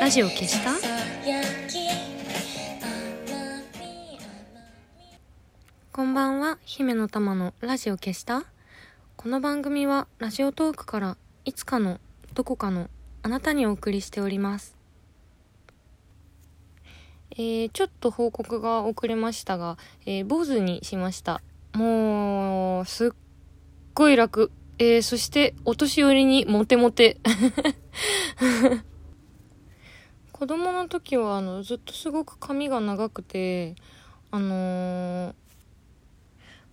ラジオ消した？こんばんは姫の玉のラジオ消した？この番組はラジオトークからいつかのどこかのあなたにお送りしております。えー、ちょっと報告が遅れましたが、えー、坊主にしました。もうすっごい楽。えー、そしてお年寄りにモテモテ。子供の時はあのずっとすごく髪が長くてあのー、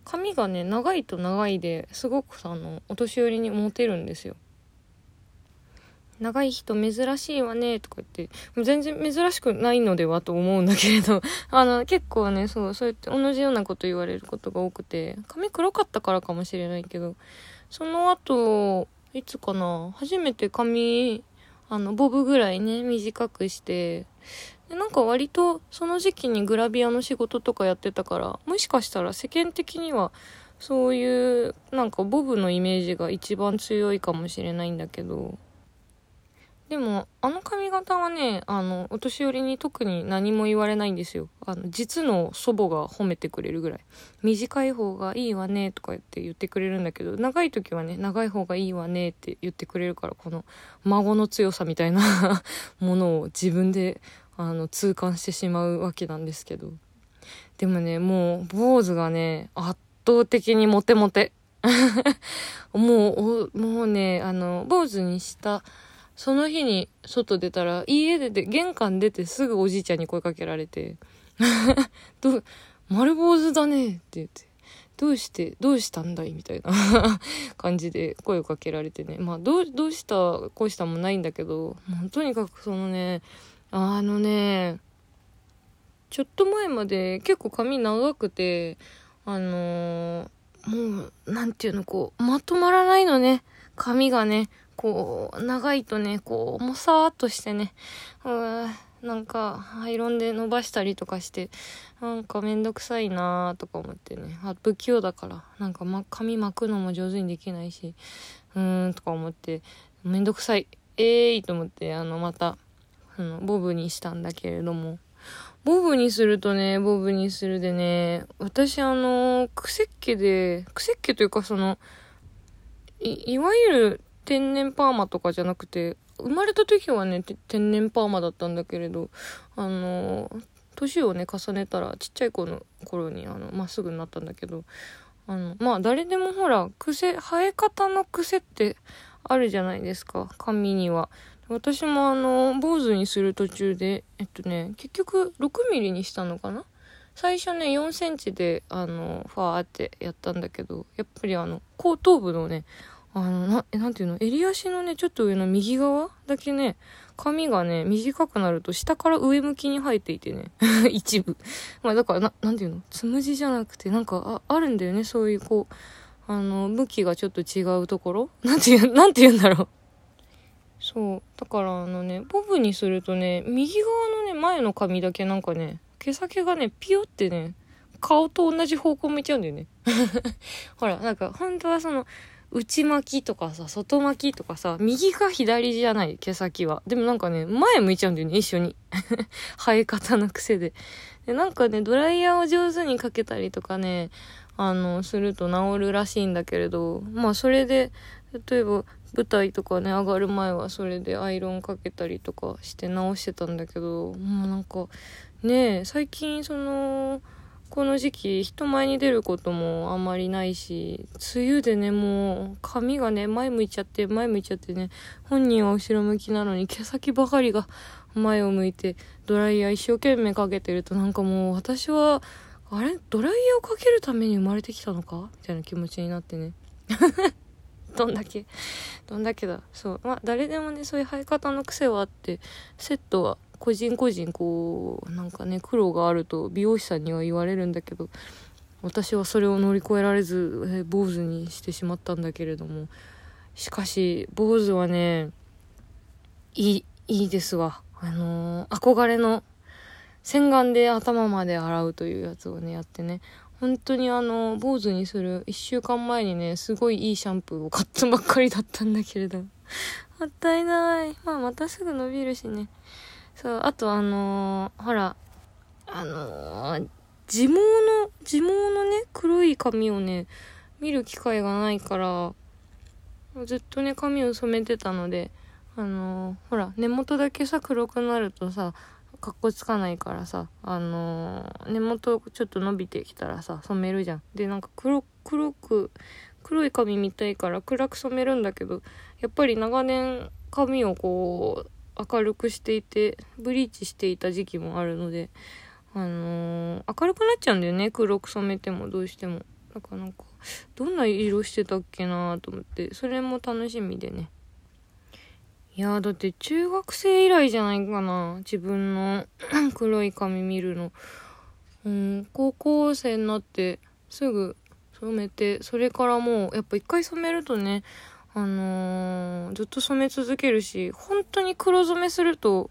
髪がね長いと長いですごくさあのお年寄りにモテるんですよ。長い人珍しいわねとか言って全然珍しくないのではと思うんだけれど あの結構ねそうそうやって同じようなこと言われることが多くて髪黒かったからかもしれないけどその後いつかな初めて髪あのボブぐらいね短くして。でなんか割とその時期にグラビアの仕事とかやってたからもしかしたら世間的にはそういうなんかボブのイメージが一番強いかもしれないんだけど。でも、あの髪型はね、あの、お年寄りに特に何も言われないんですよ。あの、実の祖母が褒めてくれるぐらい。短い方がいいわね、とか言って言ってくれるんだけど、長い時はね、長い方がいいわね、って言ってくれるから、この、孫の強さみたいな ものを自分で、あの、痛感してしまうわけなんですけど。でもね、もう、坊主がね、圧倒的にモテモテ。もう、もうね、あの、坊主にした、その日に外出たら、家出て、玄関出てすぐおじいちゃんに声かけられて、ど、丸坊主だねって言って、どうして、どうしたんだいみたいな 感じで声をかけられてね。まあ、どう、どうした、こうしたもないんだけど、もうとにかくそのね、あのね、ちょっと前まで結構髪長くて、あのー、もう、なんていうの、こう、まとまらないのね。髪がね。こう、長いとね、こう、もさーっとしてね、うーなんか、アイロンで伸ばしたりとかして、なんかめんどくさいなーとか思ってね、あ、不器用だから、なんか、ま、髪巻くのも上手にできないし、うーん、とか思って、めんどくさい。えーいと思って、あの、また、あの、ボブにしたんだけれども、ボブにするとね、ボブにするでね、私あの、癖っ気で、癖っ気というかその、い、いわゆる天然パーマとかじゃなくて、生まれた時はね、天然パーマだったんだけれど、あの、年をね、重ねたら、ちっちゃい子の頃に、あの、まっすぐになったんだけど、あの、まあ、誰でもほら、癖、生え方の癖ってあるじゃないですか、髪には。私もあの、坊主にする途中で、えっとね、結局6ミリにしたのかな？最初ね、4センチで、あの、ファーってやったんだけど、やっぱりあの、後頭部のね、あの、な、え、なんていうの？襟足のね、ちょっと上の右側だけね、髪がね、短くなると下から上向きに生えていてね。一部。まあだからな、なんていうの？つむじじゃなくて、なんか、あ、あるんだよね。そういう、こう、あの、向きがちょっと違うところ？なんていう、なんて言うんだろう。そう。だからあのね、ボブにするとね、右側のね、前の髪だけなんかね、毛先がね、ピヨってね、顔と同じ方向向いちゃうんだよね。ほら、なんか、本当はその、内巻きとかさ、外巻きとかさ、右か左じゃない、毛先は。でもなんかね、前向いちゃうんだよね、一緒に。生え方の癖で。で、なんかね、ドライヤーを上手にかけたりとかね、あの、すると治るらしいんだけれど、まあそれで、例えば舞台とかね、上がる前はそれでアイロンかけたりとかして直してたんだけど、もうなんか、ね最近その、この時期人前に出ることもあまりないし梅雨でねもう髪がね前向いちゃって前向いちゃってね本人は後ろ向きなのに毛先ばかりが前を向いてドライヤー一生懸命かけてるとなんかもう私はあれ？ドライヤーをかけるために生まれてきたのか？みたいな気持ちになってね。どんだけ？どんだけだ？そう。まあ誰でもねそういう生え方の癖はあってセットは個人個人こうなんかね苦労があると美容師さんには言われるんだけど私はそれを乗り越えられず、え坊主にしてしまったんだけれどもしかし坊主はねいいいいですわ。あのー、憧れの洗顔で頭まで洗うというやつをねやってね。本当にあの坊主にする1週間前にねすごいいいシャンプーを買ったばっかりだったんだけれど。もったいない。まあまたすぐ伸びるしね。そうあとあのー、ほらあのー、自毛の自毛のね黒い髪をね見る機会がないからずっとね髪を染めてたのであのー、ほら根元だけさ黒くなるとさかっこつかないからさあの、根元ちょっと伸びてきたらさ染めるじゃん。でなんか黒黒く黒い髪みたいから暗く染めるんだけどやっぱり長年髪をこう明るくしていてブリーチしていた時期もあるのであのー、明るくなっちゃうんだよね黒く染めてもどうしてもだかなんかどんな色してたっけなと思ってそれも楽しみでねいやだって中学生以来じゃないかな。自分の 黒い髪見るの。うん、高校生になってすぐ染めて、それからもう、やっぱ一回染めるとね、あのー、ずっと染め続けるし、本当に黒染めすると、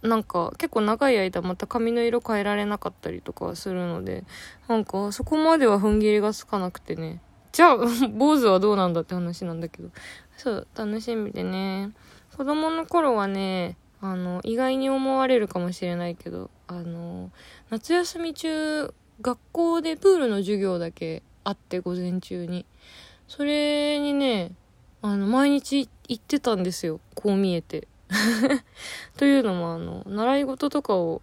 なんか結構長い間また髪の色変えられなかったりとかするので、なんかそこまでは踏ん切りがつかなくてね。じゃあ、坊主はどうなんだって話なんだけど。そう、楽しみでね。子供の頃はね、あの、意外に思われるかもしれないけど、あの、夏休み中、学校でプールの授業だけあって、午前中に。それにね、あの、毎日行ってたんですよ。こう見えて。というのも、あの、習い事とかを、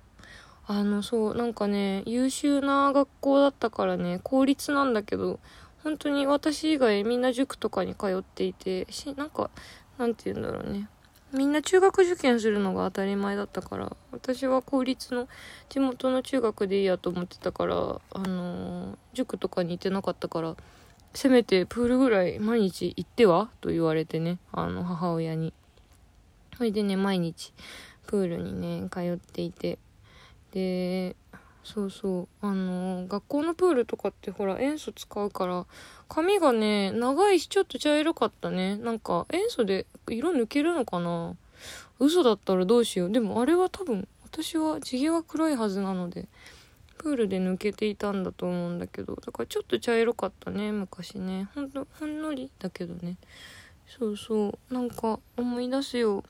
あの、そう、なんかね、優秀な学校だったからね、公立なんだけど、本当に私以外みんな塾とかに通っていて、し、なんか、なんて言うんだろうね。みんな中学受験するのが当たり前だったから私は公立の地元の中学でいいやと思ってたからあのー、塾とかに行ってなかったからせめてプールぐらい毎日行っては？と言われてね。あの母親に。それでね毎日プールにね通っていて。でそうそう。あの、学校のプールとかってほら塩素使うから髪がね長いしちょっと茶色かったね。なんか塩素で色抜けるのかな？嘘だったらどうしよう。でもあれは多分私は地毛が黒いはずなので。プールで抜けていたんだと思うんだけどだからちょっと茶色かったね昔ね。ほんとほんのりだけどね。そうそう。なんか思い出すよ。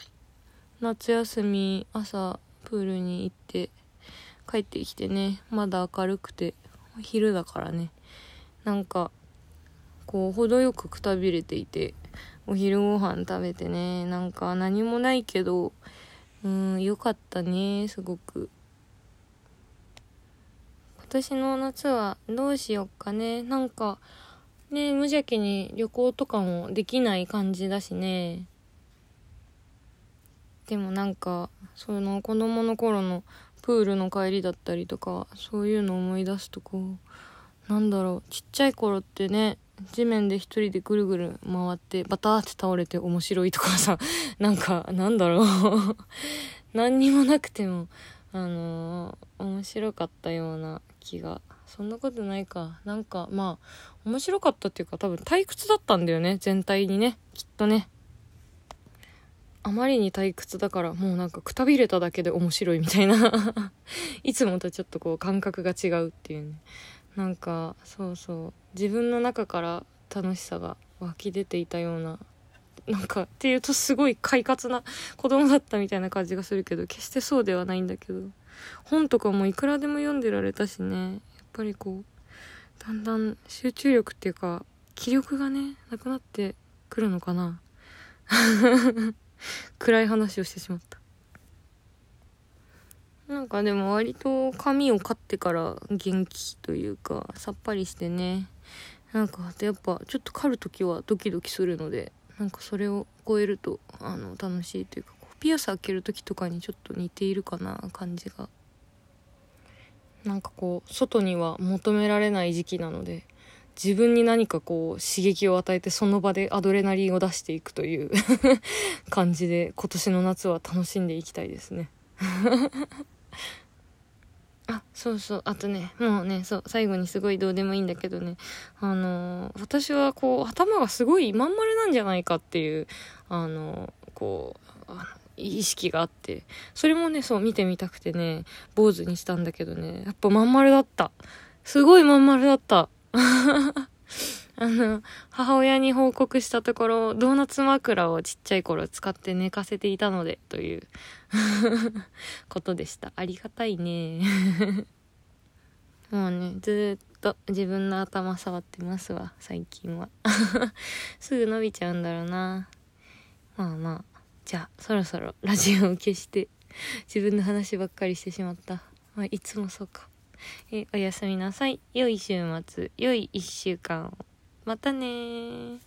夏休み朝プールに行って帰ってきてね。まだ明るくて昼だからね。なんかこう程よくくたびれていてお昼ご飯食べてね。なんか何もないけどうんよかったねすごく。年の夏はどうしよっかね。なんかね無邪気に旅行とかもできない感じだしね。でもなんかその子供の頃のプールの帰りだったりとかそういうの思い出すとこうなんだろう。ちっちゃい頃ってね地面で一人でぐるぐる回ってバターって倒れて面白いとかさ なんかなんだろう。何にもなくてもあのー、面白かったような気が。そんなことないか。なんかまあ面白かったっていうか多分退屈だったんだよね。全体にね。きっとね。あまりに退屈だからもうなんかくたびれただけで面白いみたいな。いつもとちょっとこう感覚が違うっていうね。なんかそうそう。自分の中から楽しさが湧き出ていたようななんかっていうとすごい快活な子供だったみたいな感じがするけど決してそうではないんだけど。本とかもいくらでも読んでられたしね。やっぱりこうだんだん集中力っていうか気力がねなくなってくるのかな。暗い話をしてしまった。なんかでも割と髪を刈ってから元気というかさっぱりしてね。なんかやっぱちょっと刈る時はドキドキするのでなんかそれを超えるとあの楽しいというかピアス開ける時とかにちょっと似ているかな感じが。なんかこう外には求められない時期なので自分に何かこう刺激を与えてその場でアドレナリンを出していくという 感じで今年の夏は楽しんでいきたいですね。あそうそう。あとねもうねそう最後にすごいどうでもいいんだけどね。あのー、私はこう頭がすごいまん丸なんじゃないかっていうあのー、こう意識があって。それもねそう見てみたくてね坊主にしたんだけどね。やっぱまん丸だった。すごいまん丸だった。あの、母親に報告したところ、ドーナツ枕をちっちゃい頃使って寝かせていたので、という ことでした。ありがたいね。もうね、ずっと自分の頭触ってますわ、最近は。すぐ伸びちゃうんだろうな。まあまあ、じゃあ、そろそろラジオを消して、自分の話ばっかりしてしまった。まあ、いつもそうか。えおやすみなさい。良い週末、良い一週間を。またね